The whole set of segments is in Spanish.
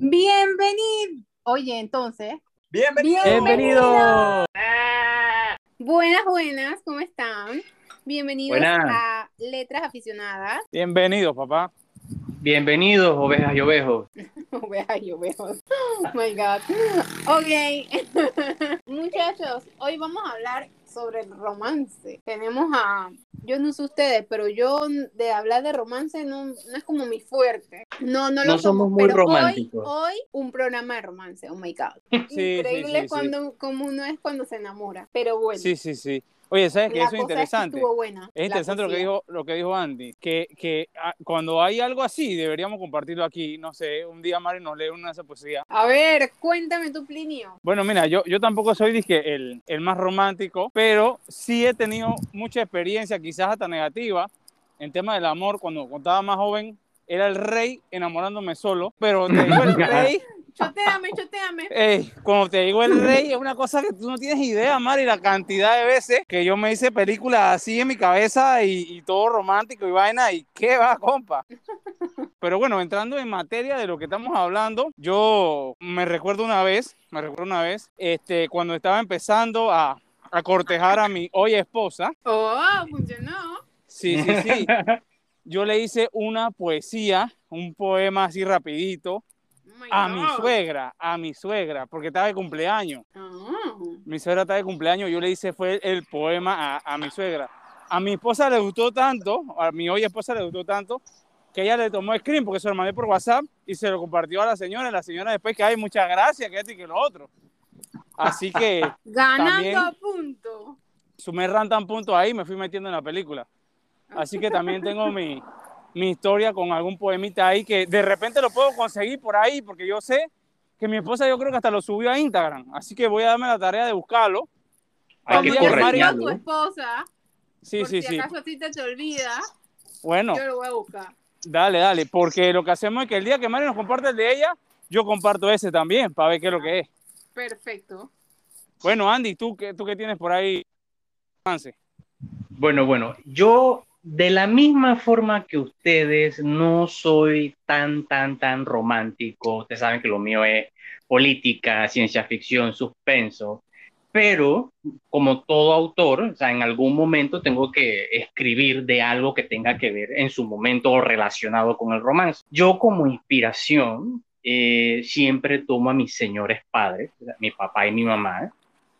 Bienvenido. Oye, entonces. Bienvenido. Bienvenido. Buenas, buenas, ¿cómo están? Bienvenidos Buenas. a Letras Aficionadas. Bienvenidos, papá. Bienvenidos, ovejas y ovejos. Ovejas y ovejos. Oh my God. Ok. Muchachos, hoy vamos a hablar sobre el romance. Tenemos a. Yo no sé ustedes, pero yo de hablar de romance no, no es como mi fuerte. No, no lo No somos muy pero hoy- románticos. Hoy, un programa de romance. Oh my God. sí, Increíble sí, sí. cuando, como uno es cuando se enamora. Pero bueno. Sí, sí, sí. Oye, ¿sabes qué? la Eso es interesante. que estuvo buena. Es interesante lo que dijo, lo que dijo Andy, que, que ah, cuando hay algo así, deberíamos compartirlo aquí. No sé, un día Mari nos lee una de esas poesías. A ver, cuéntame tu Plinio. Bueno, mira, yo, yo tampoco soy dizque, el, el más romántico, pero sí he tenido mucha experiencia, quizás hasta negativa, en tema del amor. Cuando, cuando estaba más joven, era el rey enamorándome solo, pero te digo el rey, Choteame, choteame. ey, cuando te digo el rey, es una cosa que tú no tienes idea, Mari, la cantidad de veces que yo me hice películas así en mi cabeza y, y todo romántico y vaina, y qué va, compa. Pero bueno, entrando en materia de lo que estamos hablando, yo me recuerdo una vez, me recuerdo una vez, este, cuando estaba empezando a, a cortejar a mi hoy esposa, Oh, funcionó. sí, sí, sí, yo le hice una poesía, un poema así rapidito, Oh a mi suegra, a mi suegra, porque estaba de cumpleaños. Ah. Mi suegra está de cumpleaños, yo le hice fue el poema a, a mi suegra. A mi esposa le gustó tanto, a mi hoy esposa le gustó tanto, que ella le tomó screen porque se lo mandé por WhatsApp y se lo compartió a la señora. Y la señora después que hay muchas gracias, que esto y que lo otro. Así que Ganando punto. sumé rantan punto ahí me fui metiendo en la película. Así que también tengo mi, mi historia con algún poemita ahí que de repente lo puedo conseguir por ahí porque yo sé que mi esposa yo creo que hasta lo subió a Instagram. Así que voy a darme la tarea de buscarlo. Hay que tu esposa, Sí, por sí, si sí. acaso a ti te, te olvida, Bueno, yo lo voy a buscar. dale, dale, porque lo que hacemos es que el día que Mari nos comparte el de ella, yo comparto ese también para ver qué es lo que es. Perfecto. Bueno, Andy, ¿tú qué, tú qué tienes por ahí? Avance. Bueno, bueno, yo de la misma forma que ustedes no soy tan, tan, tan romántico. Ustedes saben que lo mío es política, ciencia ficción, suspenso. Pero como todo autor, o sea, en algún momento tengo que escribir de algo que tenga que ver en su momento relacionado con el romance. Yo como inspiración eh, siempre tomo a mis señores padres, mi papá y mi mamá,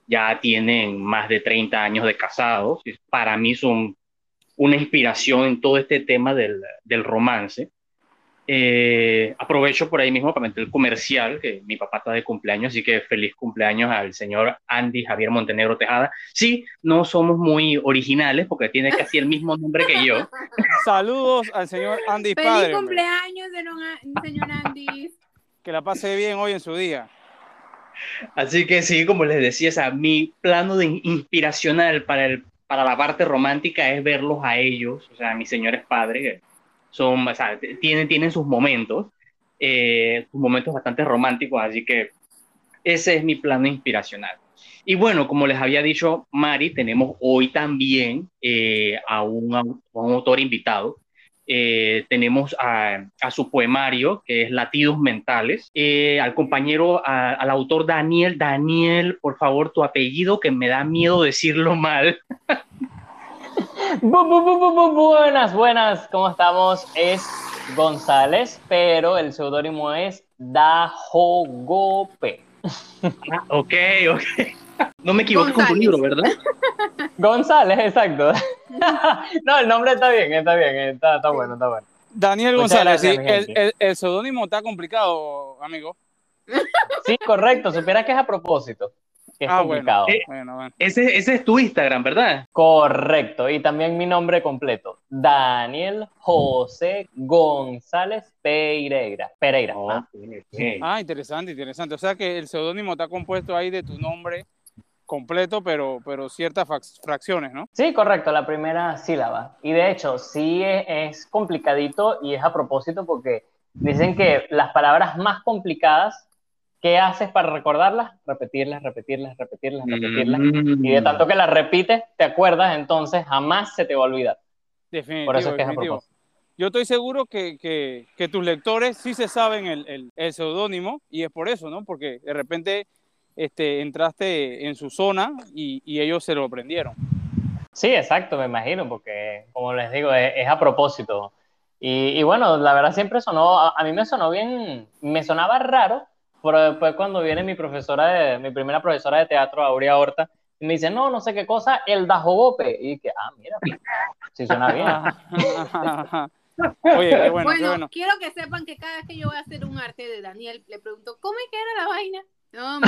ya tienen más de 30 años de casados. Para mí son una inspiración en todo este tema del, del romance. Eh, aprovecho por ahí mismo para meter el comercial, que mi papá está de cumpleaños, así que feliz cumpleaños al señor Andy Javier Montenegro Tejada. Sí, no somos muy originales porque tiene casi el mismo nombre que yo. Saludos al señor Andy Feliz Padre, cumpleaños, señor- Andy. que la pase bien hoy en su día. Así que sí, como les decía, o sea, mi plano de in- inspiracional para, el, para la parte romántica es verlos a ellos, o sea, a mis señores padres, son, o sea, tienen, tienen sus momentos, eh, sus momentos bastante románticos, así que ese es mi plano inspiracional. Y bueno, como les había dicho Mari, tenemos hoy también eh, a, un, a un autor invitado. Eh, tenemos a, a su poemario, que es Latidos Mentales, eh, al compañero, a- al autor Daniel. Daniel, por favor, tu apellido, que me da miedo decirlo mal. Bu- bu- bu- bu- bu- buenas, buenas, ¿cómo estamos? Es González, pero el seudónimo es Dajogope. Ah, ok, ok. No me equivoqué con tu libro, ¿verdad? González, exacto. no, el nombre está bien, está bien, está, está bueno, está bueno. Daniel Muchas González, gracias, sí, mi el, el, el seudónimo está complicado, amigo. Sí, correcto, supiera que es a propósito, que es Ah, complicado. Eh, Bueno, bueno. Ese, ese es tu Instagram, ¿verdad? Correcto, y también mi nombre completo, Daniel José González Pereira. Pereira. ah. Ah, interesante, interesante. O sea que el seudónimo está compuesto ahí de tu nombre completo, pero, pero ciertas fracciones, ¿no? Sí, correcto, la primera sílaba. Y de hecho, sí es, es complicadito y es a propósito porque dicen que las palabras más complicadas, ¿qué haces para recordarlas? Repetirlas, repetirlas, repetirlas, repetirlas. Mm. Y de tanto que las repites, te acuerdas, entonces jamás se te va a olvidar. Definitivo, Por eso es que es a propósito. yo estoy seguro que, que, que tus lectores sí se saben el, el, el seudónimo y es por eso, ¿no? Porque de repente este, entraste en su zona y, y ellos se lo aprendieron. Sí, exacto, me imagino, porque como les digo, es, es a propósito. Y, y, bueno, la verdad siempre sonó, a, a, mí me sonó bien, me sonaba raro, pero después cuando viene mi profesora, de, mi primera profesora de teatro, Aurea Horta, y me dice, no, no sé qué cosa, el dajogope. Y que, ah, mira, sí suena bien. Oye, qué bueno, bueno, qué bueno. quiero que sepan que cada vez que yo voy a hacer un arte de Daniel, le pregunto, ¿cómo es que era la vaina? No,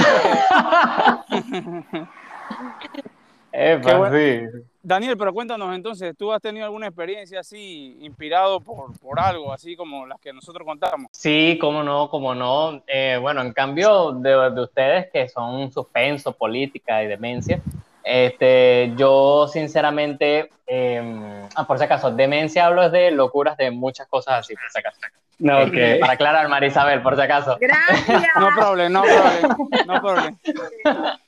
Epa, bueno. sí. Daniel, pero cuéntanos entonces, ¿tú has tenido alguna experiencia así inspirado por, por algo, así como las que nosotros contamos? Sí, cómo no, cómo no. Eh, bueno, en cambio de, de, ustedes que son suspenso, política y demencia, este, yo sinceramente, eh, ah, por si acaso, demencia hablo de locuras de muchas cosas así, por si acaso. No, okay. Para aclarar, Marisabel, por si acaso. Gracias. No problem, no problem, no problem.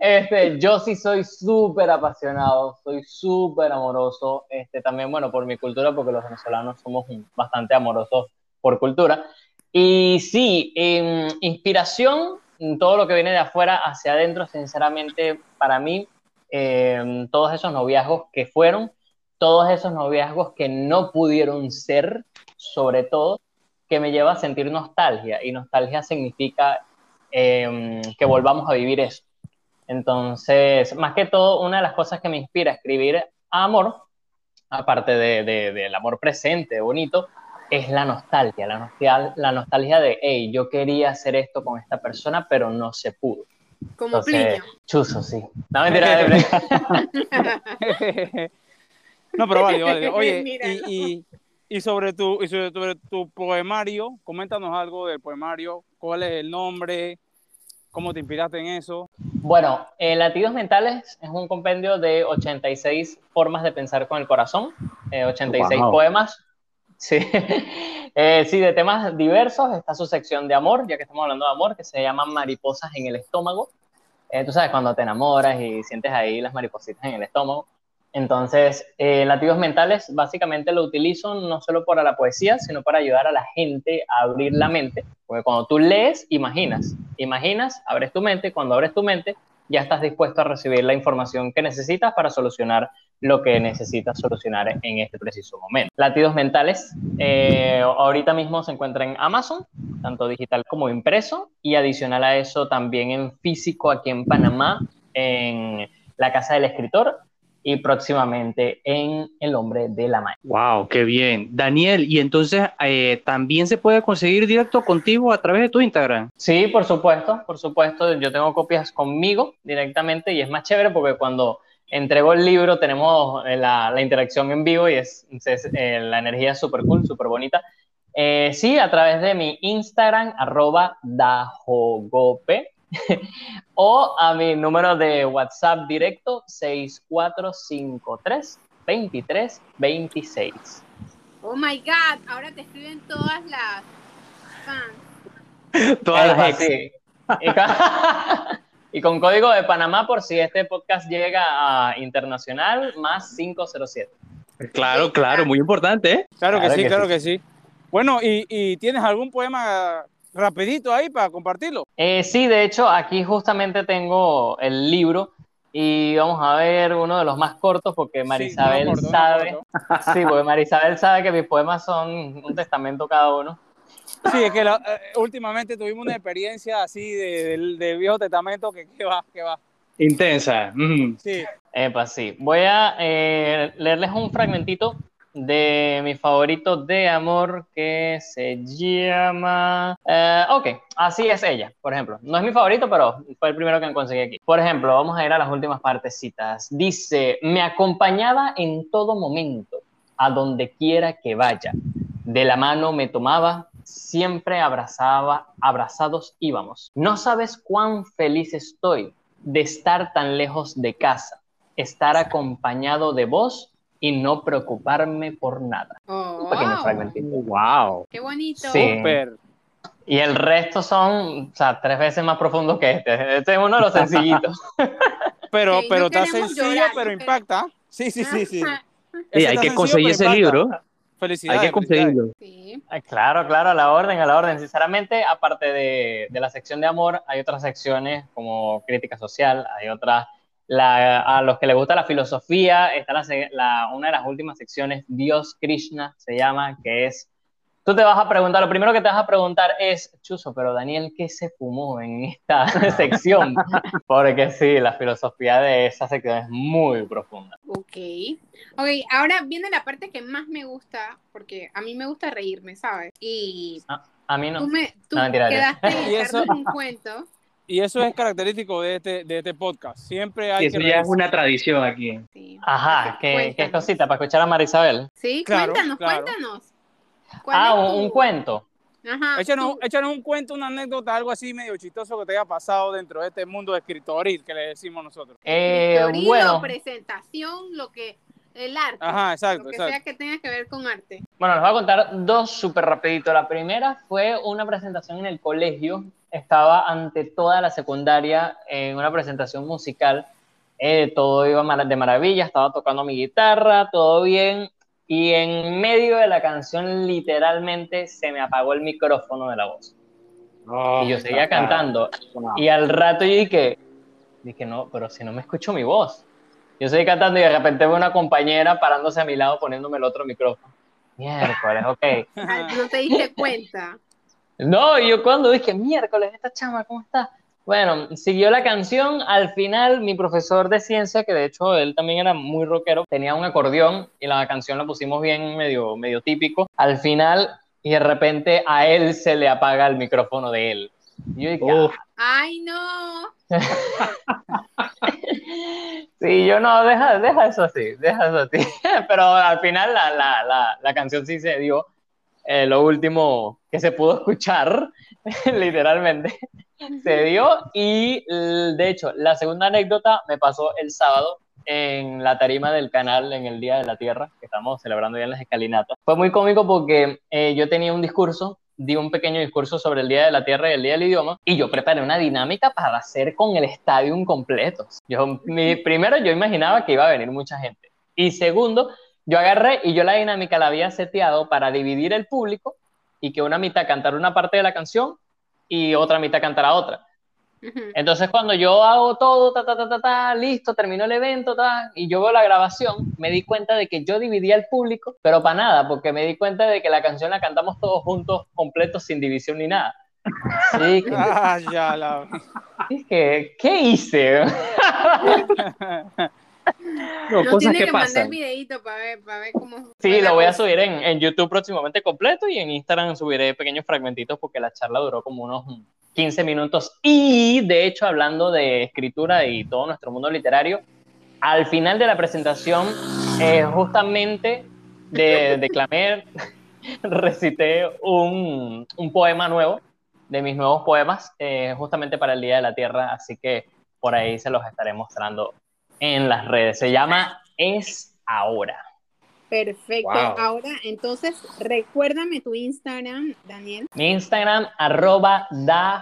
Este, yo sí soy súper apasionado, soy súper amoroso, este, también, bueno, por mi cultura, porque los venezolanos somos bastante amorosos por cultura. Y sí, eh, inspiración, todo lo que viene de afuera hacia adentro, sinceramente, para mí, eh, todos esos noviazgos que fueron, todos esos noviazgos que no pudieron ser, sobre todo, que me lleva a sentir nostalgia, y nostalgia significa eh, que volvamos a vivir eso. Entonces, más que todo, una de las cosas que me inspira a escribir amor, aparte de, de, del amor presente, bonito, es la nostalgia, la nostalgia, la nostalgia de, hey, yo quería hacer esto con esta persona, pero no se pudo. Como Entonces, Pliño. Chuzo, sí. No, mentira. no, pero vale, vale. Oye, y, y, y, sobre tu, y sobre, sobre tu poemario, coméntanos algo del poemario, cuál es el nombre, ¿Cómo te inspiraste en eso? Bueno, eh, Latidos Mentales es un compendio de 86 formas de pensar con el corazón, eh, 86 wow. poemas. Sí. eh, sí, de temas diversos. Está su sección de amor, ya que estamos hablando de amor, que se llama Mariposas en el Estómago. Eh, tú sabes, cuando te enamoras y sientes ahí las maripositas en el estómago. Entonces, eh, latidos mentales básicamente lo utilizo no solo para la poesía, sino para ayudar a la gente a abrir la mente. Porque cuando tú lees, imaginas. Imaginas, abres tu mente. Cuando abres tu mente, ya estás dispuesto a recibir la información que necesitas para solucionar lo que necesitas solucionar en este preciso momento. Latidos mentales, eh, ahorita mismo se encuentra en Amazon, tanto digital como impreso, y adicional a eso también en físico aquí en Panamá, en la Casa del Escritor y próximamente en El Hombre de la Mañana. ¡Wow! ¡Qué bien! Daniel, ¿y entonces eh, también se puede conseguir directo contigo a través de tu Instagram? Sí, por supuesto, por supuesto. Yo tengo copias conmigo directamente y es más chévere porque cuando entrego el libro tenemos la, la interacción en vivo y es, es eh, la energía súper cool, súper bonita. Eh, sí, a través de mi Instagram, arroba dajogope, o a mi número de WhatsApp directo 6453 2326. Oh my god, ahora te escriben todas las fans. Todas las sí. y, con, y con código de Panamá por si este podcast llega a internacional más 507. Claro, claro, muy importante. ¿eh? Claro que claro sí, que claro sí. que sí. Bueno, ¿y, ¿y, tienes algún poema rapidito ahí para compartirlo? Eh, sí, de hecho, aquí justamente tengo el libro y vamos a ver uno de los más cortos porque Marisabel sí, no, sabe, no, sí, porque Marisabel sabe que mis poemas son un testamento cada uno. Sí, es que la, eh, últimamente tuvimos una experiencia así de, de, de, viejo testamento que, que va, que va. Intensa. Mm. Sí. Epa, sí. Voy a eh, leerles un fragmentito de mi favorito de amor que se llama... Uh, ok, así es ella, por ejemplo. No es mi favorito, pero fue el primero que conseguí aquí. Por ejemplo, vamos a ir a las últimas partecitas. Dice, me acompañaba en todo momento, a donde quiera que vaya. De la mano me tomaba, siempre abrazaba, abrazados íbamos. No sabes cuán feliz estoy de estar tan lejos de casa, estar acompañado de vos y no preocuparme por nada. Oh, Un pequeño wow. fragmentito. ¡Wow! ¡Qué bonito! Sí. Súper. Y el resto son, o sea, tres veces más profundos que este. Este es uno de los sencillitos. pero Sí, pero no está sencillo, llorar, pero impacta. Sí, sí, sí, sí. Ajá. Sí, hay que conseguir ese impacta. libro. Felicidades. Hay que conseguirlo. Sí. Claro, claro, a la orden, a la orden. Sinceramente, aparte de, de la sección de amor, hay otras secciones como crítica social, hay otras, la- a los que les gusta la filosofía, está la, una de las últimas secciones, Dios Krishna se llama, que es, tú te vas a preguntar, lo primero que te vas a preguntar es, Chuso, pero Daniel, ¿qué se fumó en esta sección? Porque sí, la filosofía de esa sección es muy profunda. Ok. Ok, ahora viene la parte que más me gusta, porque a mí me gusta reírme, ¿sabes? Y A mí no. tú, me, tú No, quedaste en un cuento. Y eso es característico de este, de este podcast. Siempre hay Eso que ya es una tradición aquí. Sí. Ajá, ¿qué, qué cosita para escuchar a Marisabel? Sí, Claro, cuéntanos, claro. cuéntanos. ¿Cuál Ah, un, cuento. Ajá. Échanos, échanos un cuento, una anécdota, algo así medio chistoso que te haya pasado dentro de este mundo escritoril que le decimos nosotros. Eh, bueno, presentación, lo que el arte. Ajá, exacto, lo que exacto. sea que tenga que ver con arte. bueno, les voy a contar dos súper rapidito. La primera fue una presentación en el colegio. Estaba ante toda la secundaria en una presentación musical. Eh, todo iba de maravilla, estaba tocando mi guitarra, todo bien. Y en medio de la canción, literalmente, se me apagó el micrófono de la voz. y yo seguía cantando. Y al rato yo dije, dije, no, pero si no me escucho mi voz. Yo seguí cantando y de repente veo una compañera parándose a mi lado poniéndome el otro micrófono. Miércoles, ok. No te diste cuenta. No, y yo cuando dije, miércoles, esta chama, ¿cómo está? Bueno, siguió la canción. Al final, mi profesor de ciencia, que de hecho él también era muy rockero, tenía un acordeón y la canción la pusimos bien medio, medio típico. Al final, y de repente a él se le apaga el micrófono de él. Y yo dije, Uf. Ay, no. Sí, yo no, deja, deja eso así, deja eso así. Pero al final la, la, la, la canción sí se dio, eh, lo último que se pudo escuchar, literalmente, se dio. Y de hecho, la segunda anécdota me pasó el sábado en la tarima del canal en el Día de la Tierra, que estamos celebrando ya en las escalinatas. Fue muy cómico porque eh, yo tenía un discurso, di un pequeño discurso sobre el Día de la Tierra y el Día del Idioma, y yo preparé una dinámica para hacer con el estadio completo. Yo, mi, primero, yo imaginaba que iba a venir mucha gente. Y segundo, yo agarré y yo la dinámica la había seteado para dividir el público y que una mitad cantara una parte de la canción y otra mitad cantara otra. Entonces, cuando yo hago todo, ta, ta, ta, ta, ta, listo, terminó el evento, ta, y yo veo la grabación, me di cuenta de que yo dividía el público, pero para nada, porque me di cuenta de que la canción la cantamos todos juntos, completos, sin división ni nada. Sí, que, Ah, ya la. que- ¿qué hice? No, No cosas tiene que, que mandar pasan. videito para ver, para ver cómo. Sí, lo voy a subir en, en YouTube próximamente completo y en Instagram subiré pequeños fragmentitos porque la charla duró como unos 15 minutos. Y de hecho, hablando de escritura y todo nuestro mundo literario, al final de la presentación, eh, justamente de, declamé, recité un, un poema nuevo de mis nuevos poemas, eh, justamente para el Día de la Tierra, así que por ahí se los estaré mostrando en las redes. Se llama Es Ahora. Perfecto. Wow. Ahora, entonces, recuérdame tu Instagram, Daniel. Mi Instagram, arroba dajogope.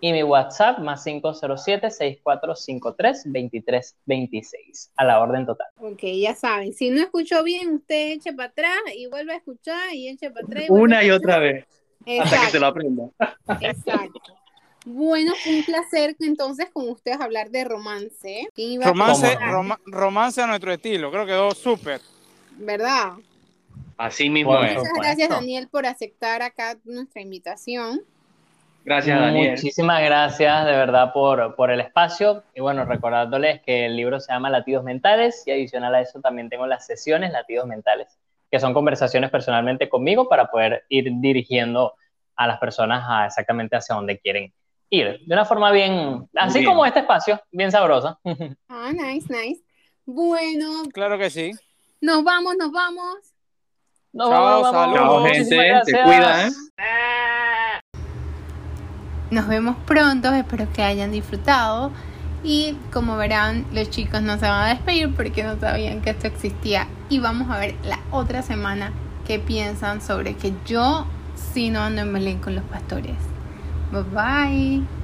Y mi WhatsApp, más 507-6453-2326. A la orden total. Ok, ya saben. Si no escuchó bien, usted eche para atrás y vuelve a escuchar y eche para atrás. Una y otra vez, hasta que se lo aprenda. Exacto. Bueno, fue un placer entonces con ustedes hablar de romance. ¿Quién iba a Romance, pensar? roma- romance a nuestro estilo. Creo que quedó súper. ¿Verdad? Así mismo Bueno. Muchas supuesto. gracias, Daniel, por aceptar acá nuestra invitación. Gracias, Daniel. Muchísimas gracias de verdad por, por el espacio. Y bueno, recordándoles que el libro se llama Latidos Mentales y adicional a eso también tengo las sesiones Latidos Mentales, que son conversaciones personalmente conmigo para poder ir dirigiendo a las personas a exactamente hacia donde quieren ir. De una forma bien, así bien. como este espacio, bien sabrosa. Ah, nice, nice. Bueno, Claro que sí. nos vamos, nos vamos. Nos Chao, vemos, saludos. Chao, gente. Se gracias. cuidan. Nos vemos pronto, espero que hayan disfrutado. Y como verán, los chicos no se van a despedir porque no sabían que esto existía. Y vamos a ver la otra semana qué piensan sobre que yo sí no ando en Belén con los pastores. Bye-bye.